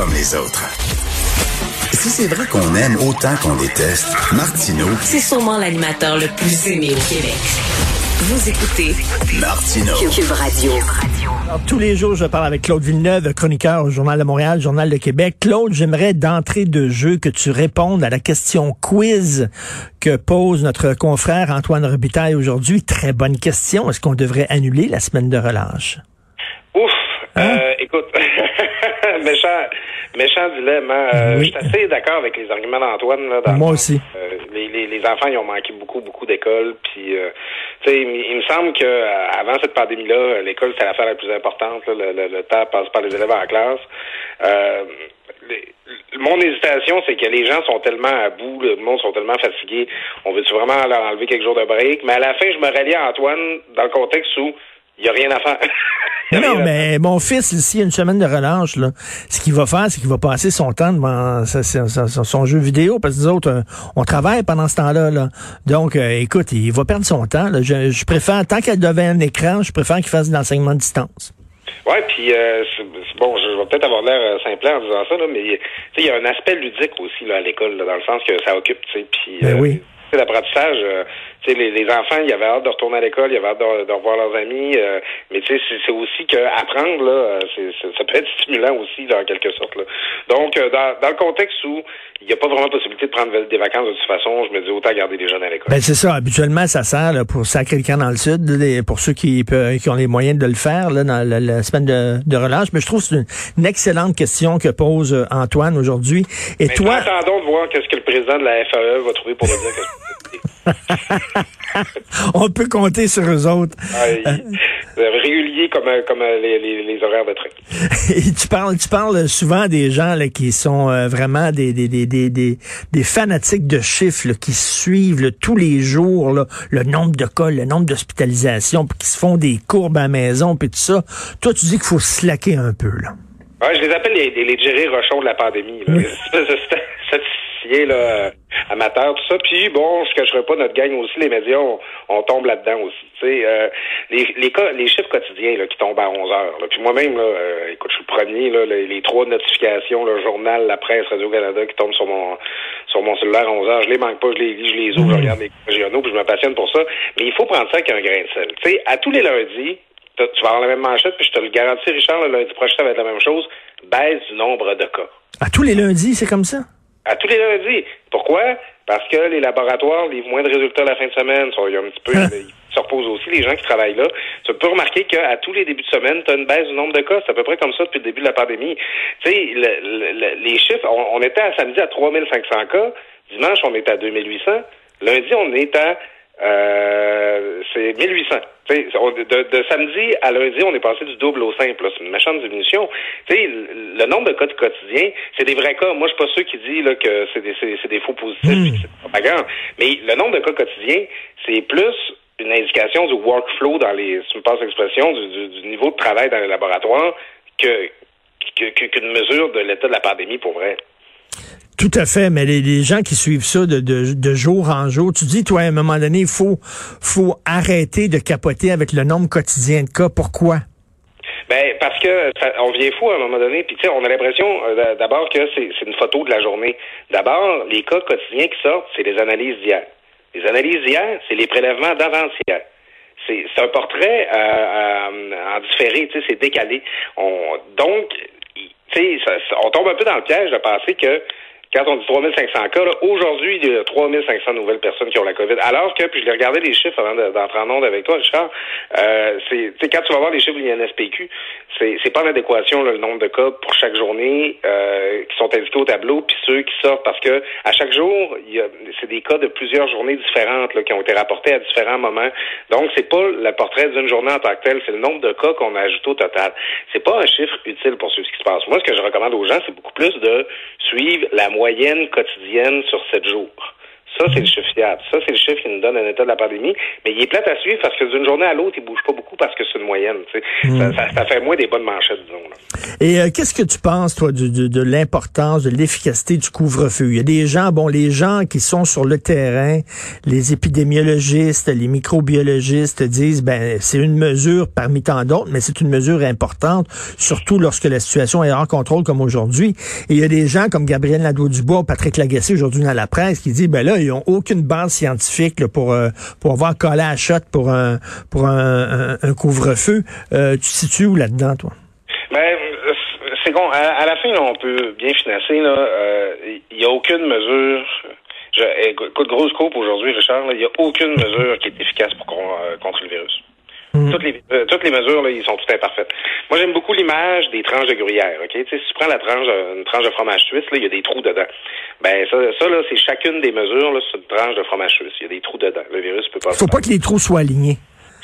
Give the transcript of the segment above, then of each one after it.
comme les autres. Si c'est vrai qu'on aime autant qu'on déteste, Martineau, C'est sûrement l'animateur le plus aimé au Québec. Vous écoutez Martineau. Cube Radio. Alors, tous les jours, je parle avec Claude Villeneuve, chroniqueur au Journal de Montréal, Journal de Québec. Claude, j'aimerais d'entrée de jeu que tu répondes à la question quiz que pose notre confrère Antoine Robitaille aujourd'hui. Très bonne question. Est-ce qu'on devrait annuler la semaine de relâche? Ouf! Hein? Euh, écoute, méchant, méchant dilemme. hein. Euh, Oui. Je suis assez d'accord avec les arguments d'Antoine. Là, dans Moi aussi. euh, les, les, les enfants, ils ont manqué beaucoup, beaucoup d'écoles. Puis, euh, tu sais, il, il me semble que avant cette pandémie-là, l'école, c'était l'affaire la plus importante. là. le, le, le temps passe par les élèves en classe. Les- mon hésitation, c'est que les gens sont tellement à bout, le monde sont tellement fatigués. On veut-tu vraiment leur enlever quelques jours de break? Mais à la fin, je me rallie à Antoine dans le contexte où il n'y a rien à faire. Non, mais mon fils, y a une semaine de relâche, là, ce qu'il va faire, c'est qu'il va passer son temps devant sa- sa- sa- son jeu vidéo, parce que nous autres, euh, on travaille pendant ce temps-là. Là. Donc, euh, écoute, il va perdre son temps. là. Je, je préfère, tant qu'elle devait un écran, je préfère qu'il fasse de l'enseignement à distance. Ouais, puis euh, bon, je, vais peut-être avoir l'air euh, simplet en disant ça, là, mais tu sais, il y a un aspect ludique aussi là, à l'école, dans le sens que ça occupe, tu sais, puis Ben euh, oui. L'apprentissage, euh, tu sais, les, les enfants, ils avaient hâte de retourner à l'école, ils avaient hâte de, de revoir leurs amis, euh, mais tu sais, c'est- aussi que apprendre là, euh, c'est- c'est- ça peut être stimulant aussi, là, en quelque sorte. Là. Donc, euh, dans, dans le contexte où il n'y a pas vraiment possibilité de prendre des vacances de toute façon, je me dis autant garder les jeunes à l'école. Ben c'est ça. Habituellement, ça sert là, pour sacrer le camp dans le sud, pour ceux qui, qui ont les moyens de le faire là, dans la, la semaine de, de relâche. Mais je trouve que c'est une, une excellente question que pose Antoine aujourd'hui. Et Mais toi, attendons de voir qu'est-ce que le président de la FAE va trouver pour nous dire que on peut compter sur eux autres. Il- euh, régulier comme, euh, comme euh, les, les, les horaires de train. Et tu parles, tu parles souvent des gens là, qui sont euh, vraiment des, des, des, des, fanatiques de chiffres là, qui suivent là, tous les jours le nombre de cas, le nombre d'hospitalisations, puis qui se font des courbes à la maison, puis tout ça. Toi, tu dis qu'il faut slacker un peu. là. Ouais, je les appelle les, les, les Jerry Rochon de la pandémie. Là. Oui. là, amateurs, tout ça. Puis bon, je cacherai pas notre gang aussi, les médias, on, on tombe là-dedans aussi. Euh, les, les, chiffres quotidiens là, qui tombent à 11 heures. Là. Puis moi-même, là, euh, écoute, je suis le premier, là, les, les trois notifications, le journal, la presse, Radio-Canada qui tombent sur mon sur mon cellulaire à 11 heures, je les manque pas, je les lis, je les ouvre, je regarde les régionaux, puis je me passionne pour ça. Mais il faut prendre ça avec un grain de sel. Tu sais, à tous les lundis, tu vas avoir la même manchette, puis je te le garantis, Richard, le lundi prochain, ça va être la même chose. Baisse du nombre de cas. À tous les lundis, c'est comme ça? À tous les lundis. Pourquoi? Parce que les laboratoires livrent moins de résultats la fin de semaine. Il y a un petit peu, Hein? ils se reposent aussi, les gens qui travaillent là. Tu peux remarquer qu'à tous les débuts de semaine, tu as une baisse du nombre de cas. C'est à peu près comme ça depuis le début de la pandémie. Tu sais, le- le- le- les chiffres, on, on était à samedi à 3500 cas. Dimanche, on est à 2800. Lundi, on est à euh, c'est 1800. Tu sais, on- de, de samedi à lundi, on est passé du double au simple. C'est une méchante diminution. Le, nombre de cas de quotidien, c'est des vrais cas. Moi, je suis pas ceux qui disent là, que c'est des, c'est, des faux positifs. c'est propagande. Mais le nombre de cas quotidiens, c'est plus une indication du workflow dans les, si tu me passes l'expression, du, du, du niveau de travail dans les laboratoires que- qu'une mesure de l'état de la pandémie pour vrai. Tout à fait, mais les, gens qui suivent ça de, de, jour en jour, tu dis, toi, à un moment donné, il faut, faut arrêter de capoter avec le nombre quotidien de cas. Pourquoi? Ben parce que on vient fou à un moment donné. Puis tu sais, on a l'impression euh, d'abord que c'est une photo de la journée. D'abord, les cas quotidiens qui sortent, c'est les analyses d'hier. Les analyses d'hier, c'est les prélèvements d'avant-hier. C'est un portrait euh, euh, en différé, tu sais, c'est décalé. On, donc, tu sais, on tombe un peu dans le piège de penser que quand on dit 3500 cas, aujourd'hui, il y a 3500 nouvelles personnes qui ont la COVID. Alors que, puis je l'ai regardé les chiffres avant de- d'entrer en onde avec toi, Richard, euh, c'est, quand tu vas voir les chiffres de l'INSPQ, c'est, c'est pas en adéquation, là, le nombre de cas pour chaque journée euh, qui sont indiqués au tableau, puis ceux qui sortent, parce que à chaque jour, c'est des cas de plusieurs journées différentes là, qui ont été rapportés à différents moments. Donc, c'est pas le portrait d'une journée en tant que tel, c'est le nombre de cas qu'on a ajouté au total. C'est pas un chiffre utile pour suivre ce qui se passe. Moi, ce que je recommande aux gens, c'est beaucoup plus de suivre la moyenne quotidienne sur sept jours. Ça, c'est le chiffre fiable. Ça, c'est le chiffre qui nous donne un état de la pandémie. Mais il est plate à suivre parce que d'une journée à l'autre, il bouge pas beaucoup parce que c'est une moyenne. Ça, ça, ça, fait moins des bonnes manchettes, disons. Là. Et euh, qu'est-ce que tu penses, toi, de, de, de l'importance, de l'efficacité du couvre-feu? Il y a des gens, bon, les gens qui sont sur le terrain, les épidémiologistes, les microbiologistes disent, ben, c'est une mesure parmi tant d'autres, mais c'est une mesure importante, surtout lorsque la situation est hors contrôle comme aujourd'hui. Et il y a des gens comme Gabriel Nadeau-Dubois, Patrick Lagacé aujourd'hui dans la presse qui dit, ben là, ils n'ont aucune base scientifique pour, euh, pour avoir collé à shot pour un, pour un, couvre-feu. Euh, tu te situes où là-dedans, toi? Ben, c'est bon. À, la fin, on peut bien financer. Il euh, n'y a aucune mesure. Je, écoute, grosse coupe aujourd'hui, Richard. Il n'y a aucune mesure qui est efficace pour, euh, contre le virus. Toutes, les, euh, toutes les mesures, là, ils sont toutes imparfaites. Moi, j'aime beaucoup l'image des tranches de gruyère. Ok, si tu prends la tranche, une tranche de fromage suisse, là, il y a des trous dedans. Ben ça, ça là, c'est chacune des mesures là, sur une tranche de fromage suisse. Il y a des trous dedans. Le virus peut pas. Faut pas que les trous soient alignés.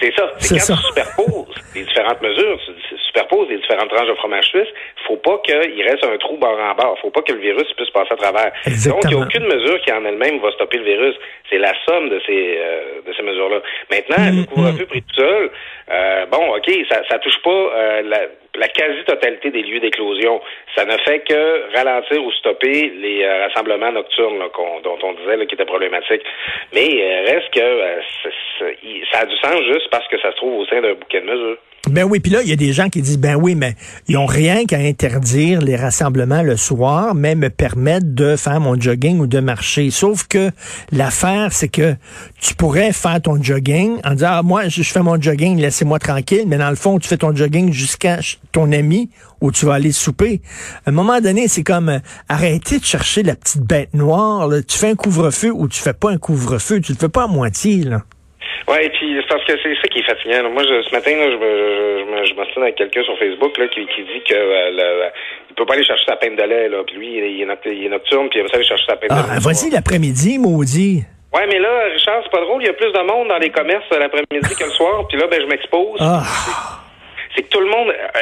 C'est ça. C'est quand ça. tu superposes les différentes mesures, tu superposes les différentes tranches de fromage suisse, faut pas qu'il reste un trou bord en bord. faut pas que le virus puisse passer à travers. Exactement. Donc, il n'y a aucune mesure qui en elle-même va stopper le virus. C'est la somme de ces euh, de ces mesures-là. Maintenant, mmh, le couvre-feu mmh. pris tout seul, euh, bon, OK, ça, ça touche pas euh, la, la quasi-totalité des lieux d'éclosion. Ça ne fait que ralentir ou stopper les euh, rassemblements nocturnes là, dont on disait qui étaient problématiques. Mais euh, reste que euh, ça a du sens juste parce que ça se trouve au sein d'un bouquet de mesures. Ben oui, puis là, il y a des gens qui disent, ben oui, mais ils ont rien qu'à interdire les rassemblements le soir, mais me permettre de faire mon jogging ou de marcher. Sauf que l'affaire, c'est que tu pourrais faire ton jogging en disant, ah, moi, je fais mon jogging, laissez-moi tranquille, mais dans le fond, tu fais ton jogging jusqu'à ton ami où tu vas aller souper. À un moment donné, c'est comme euh, arrêter de chercher la petite bête noire. Là. Tu fais un couvre-feu ou tu fais pas un couvre-feu. Tu le fais pas à moitié, là. Oui, et puis c'est parce que c'est ça qui est fatigant. Moi, je, ce matin, là, je, je, je, je avec quelqu'un sur Facebook là, qui, qui dit que euh, le, il peut pas aller chercher sa peine de lait. Là. Puis lui, il est, il est nocturne, puis il va aller chercher sa peine ah, de lait. Vas-y l'après-midi, maudit. Ouais, mais là, Richard, c'est pas drôle. Il y a plus de monde dans les commerces l'après-midi que le soir. Puis là, ben, je m'expose. Ah. C'est que tout le monde... Euh,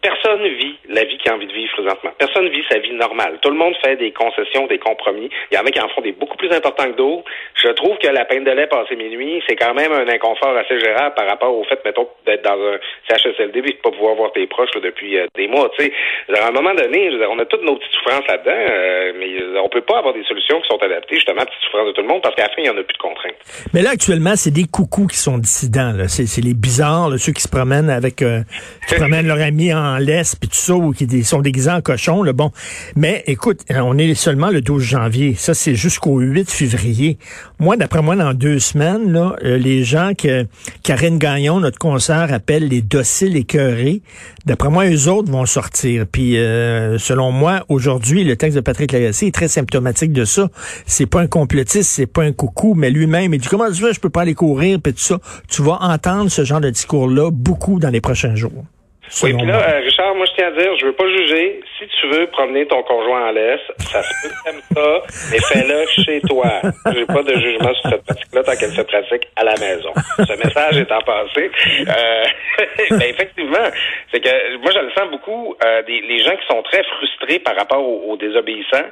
personne vit la vie qu'il a envie de vivre présentement. Personne vit sa vie normale. Tout le monde fait des concessions, des compromis. Il y en a qui en font des beaucoup plus importants que d'autres. Je trouve que la peine de lait passé minuit, c'est quand même un inconfort assez gérable par rapport au fait, mettons, d'être dans un CHSLD et de pas pouvoir voir tes proches là, depuis euh, des mois. Tu sais, à un moment donné, dire, on a toutes nos petites souffrances là-dedans, euh, mais on peut pas avoir des solutions qui sont adaptées justement à petites souffrances de tout le monde parce qu'à la fin, il y en a plus de contraintes. Mais là, actuellement, c'est des coucous qui sont dissidents. C'est les bizarres, là, ceux qui se promènent avec, euh, qui promènent leur ami en laisse puis tout ça, ou qui sont déguisés en cochon, le bon. Mais écoute, on est seulement le 12 janvier. Ça, c'est jusqu'au 8 février. Moi, d'après moi, dans deux semaines, là, euh, les gens que Karine Gagnon, notre concert, appelle les dociles écœurés, d'après moi, eux autres vont sortir. Puis, euh, selon moi, aujourd'hui, le texte de Patrick Lagacé est très symptomatique de ça. C'est pas un complotiste, c'est pas un coucou, mais lui-même, il dit, comment tu veux, je peux pas aller courir, puis tout ça. Tu vas entendre ce genre de discours-là beaucoup dans les prochains jours. Oui, puis là, euh, Richard, moi je tiens à dire, je veux pas juger. Si tu veux promener ton conjoint en laisse, ça se peut que ça, mais fais-le chez toi. J'ai pas de jugement sur cette pratique-là tant qu'elle se pratique à la maison. Ce message étant passé, euh, ben effectivement, c'est que moi je le sens beaucoup euh, des les gens qui sont très frustrés par rapport aux, aux désobéissants.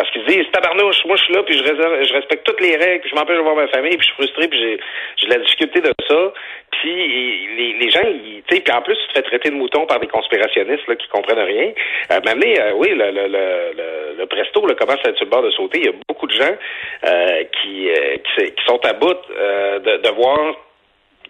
Parce qu'ils disent, tabarnouche, moi je suis là, puis je, je respecte toutes les règles, puis je m'empêche de voir ma famille, puis je suis frustré, puis j'ai, j'ai de la difficulté de ça. Puis les, gens, tu sais, puis en plus, tu te fais traiter de mouton par des conspirationnistes là, qui comprennent rien. Euh, mais euh, oui, le, le, le, le, presto là, commence à être sur le bord de sauter. Il y a beaucoup de gens euh, qui, euh, qui, sont à bout de, de voir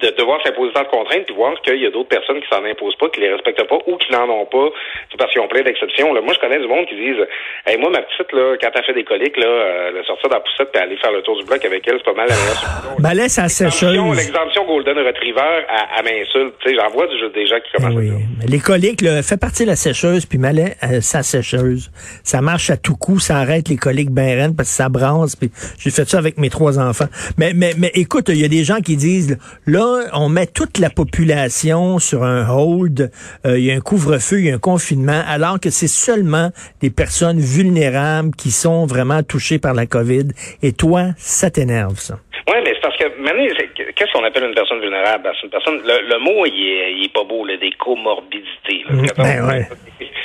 de devoir s'imposer tant de contraintes puis voir qu'il y a d'autres personnes qui s'en imposent pas, qui les respectent pas ou qui n'en ont pas parce qu'ils ont plein d'exceptions. Moi, je connais du monde qui disent hey, moi, ma petite, là, quand elle fait des coliques, là, euh, le sortir dans la poussette et aller faire le tour du bloc avec elle, c'est pas mal la meilleure solution. Ben laisse à sécheuse. L'exemption Golden Retriever, à, à m'insulte. J'en vois des gens qui commencent oui. à Les coliques, là, fait partie de la sécheuse, puis malais à sa sécheuse. Ça marche à tout coup, ça arrête les coliques ben parce que ça brasse, puis j'ai fait ça avec mes trois enfants. Mais, mais, mais écoute, il y a des gens qui disent, là, on met toute la population sur un hold, euh, il y a un couvre-feu, il y a un confinement, alors que c'est seulement des personnes vulnérables qui sont vraiment touchées par la COVID. Et toi, ça t'énerve, ça? Oui, mais c'est parce que maintenant, qu'est-ce qu'on appelle une personne vulnérable? C'est une personne, le, le, mot, il est, il est pas beau, là, des comorbidités. Là. Ben, ouais.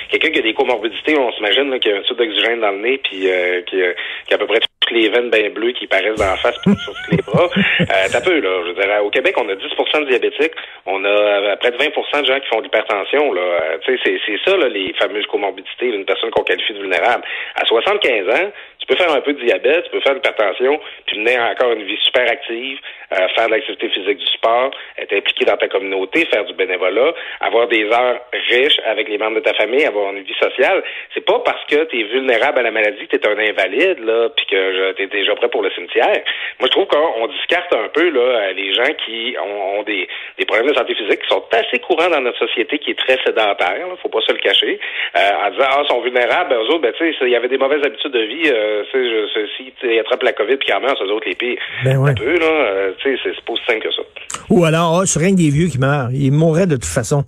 Quelqu'un qui a des comorbidités, on s'imagine qu'il y a un tube d'oxygène dans le nez, puis euh, qui, qui, a à peu près les veines bien bleues qui paraissent dans la face puis sur tous les bras. Euh, T'as peu, là. Je veux dire, au Québec, on a 10% de diabétiques. On a euh, près de 20% de gens qui font de l'hypertension, là. Euh, tu sais, c'est ça, là, les fameuses comorbidités d'une personne qu'on qualifie de vulnérable. À 75 ans, tu peux faire un peu de diabète, tu peux faire de l'hypertension, puis mener encore une vie super active, euh, faire de l'activité physique du sport, être impliqué dans ta communauté, faire du bénévolat, avoir des heures riches avec les membres de ta famille, avoir une vie sociale. C'est pas parce que tu es vulnérable à la maladie tu es un invalide, là, puis que tu es déjà prêt pour le cimetière. Moi, je trouve qu'on discarte un peu là, les gens qui ont, des, des, problèmes de santé physique qui sont assez courants dans notre société qui est très sédentaire, là, faut pas se le cacher, euh, en disant, ah, ils sont vulnérables, ben, eux autres, ben, tu sais, il y avait des mauvaises habitudes de vie, euh, euh, si tu attrapes la COVID puis en meurent, eux autres les pires. Ben ouais. Un peu, là, euh, tu sais, c'est pas aussi simple que ça. Ou alors, oh, c'est rien que des vieux qui meurent. Ils mourraient de toute façon.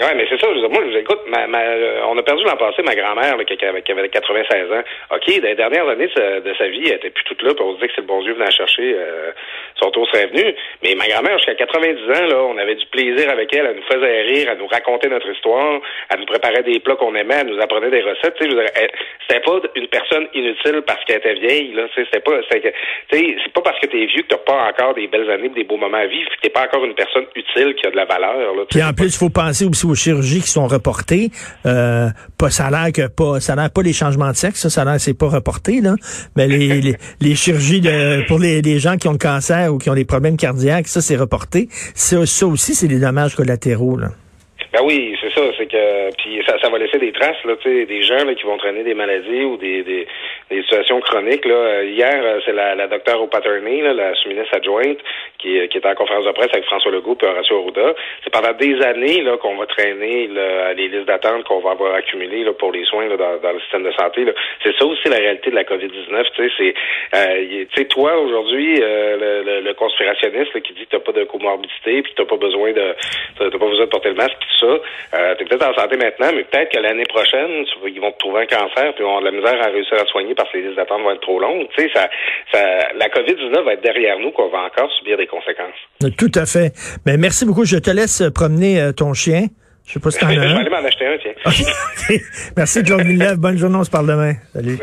Oui, mais c'est ça. Je, moi, écoute, ma, ma, euh, on a perdu l'an passé ma grand-mère qui, qui, avait 96 ans. OK, dans les dernières années de sa, vie, elle était plus toute là, puis on se dit que c'est le bon Dieu venant chercher. Euh, son tour serait venu. Mais ma grand-mère, jusqu'à 90 ans, là, on avait du plaisir avec elle. Elle nous faisait rire, elle nous racontait notre histoire, elle nous préparait des plats qu'on aimait, elle nous apprenait des recettes. Tu sais, c'était pas une personne inutile parce qu'elle était vieille. Là, c'était pas, c'est pas parce que t'es vieux que t'as pas encore des belles années, des beaux moments à vivre, que t'es pas encore une personne utile qui a de la valeur. Là, Puis en plus, il faut penser aussi aux chirurgies qui sont reportées. Euh, pas ça a l'air que pas, ça a l'air pas les changements de sexe, ça, ça a l'air c'est pas reporté là, mais les, les, les, chirurgies de pour les, les gens qui ont le cancer ou qui ont des problèmes cardiaques, ça, c'est reporté. Ça, ça aussi, c'est des dommages collatéraux. Là. Ben oui, c'est ça. C'est que puis ça, ça va laisser des traces, là, tu sais, des gens là, qui vont traîner des maladies ou des, des, des situations chroniques. Là. Euh, hier, euh, c'est la, la docteure O'Patterney, la sous-ministre adjointe, qui, qui était en conférence de presse avec François Legault et Horacio Arruda. C'est pendant des années là, qu'on va traîner là, les listes d'attente qu'on va avoir accumulées là, pour les soins là, dans, dans le système de santé. C'est ça aussi la réalité de la COVID-19. Tu sais, c'est euh, tu sais, toi aujourd'hui, euh, le, le, conspirationniste qui dit que t'as pas de comorbidité puis que t'as pas besoin de t'as pas besoin de porter le masque tout ça. Euh, t'es peut-être en santé maintenant, mais peut-être que l'année prochaine, ils vont te trouver un cancer puis vont avoir de la misère à réussir à soigner parce que les d'attente vont être trop longues. Tu sais, ça, ça, la COVID-19 va être derrière nous, qu'on va encore subir des conséquences. Tout à fait. Mais merci beaucoup. Je te laisse promener euh, ton chien. Je sais pas si t'en as Je vais aller m'en acheter un, tiens. Merci, Claude Villeneuve. Bonne journée. On se parle demain. Salut.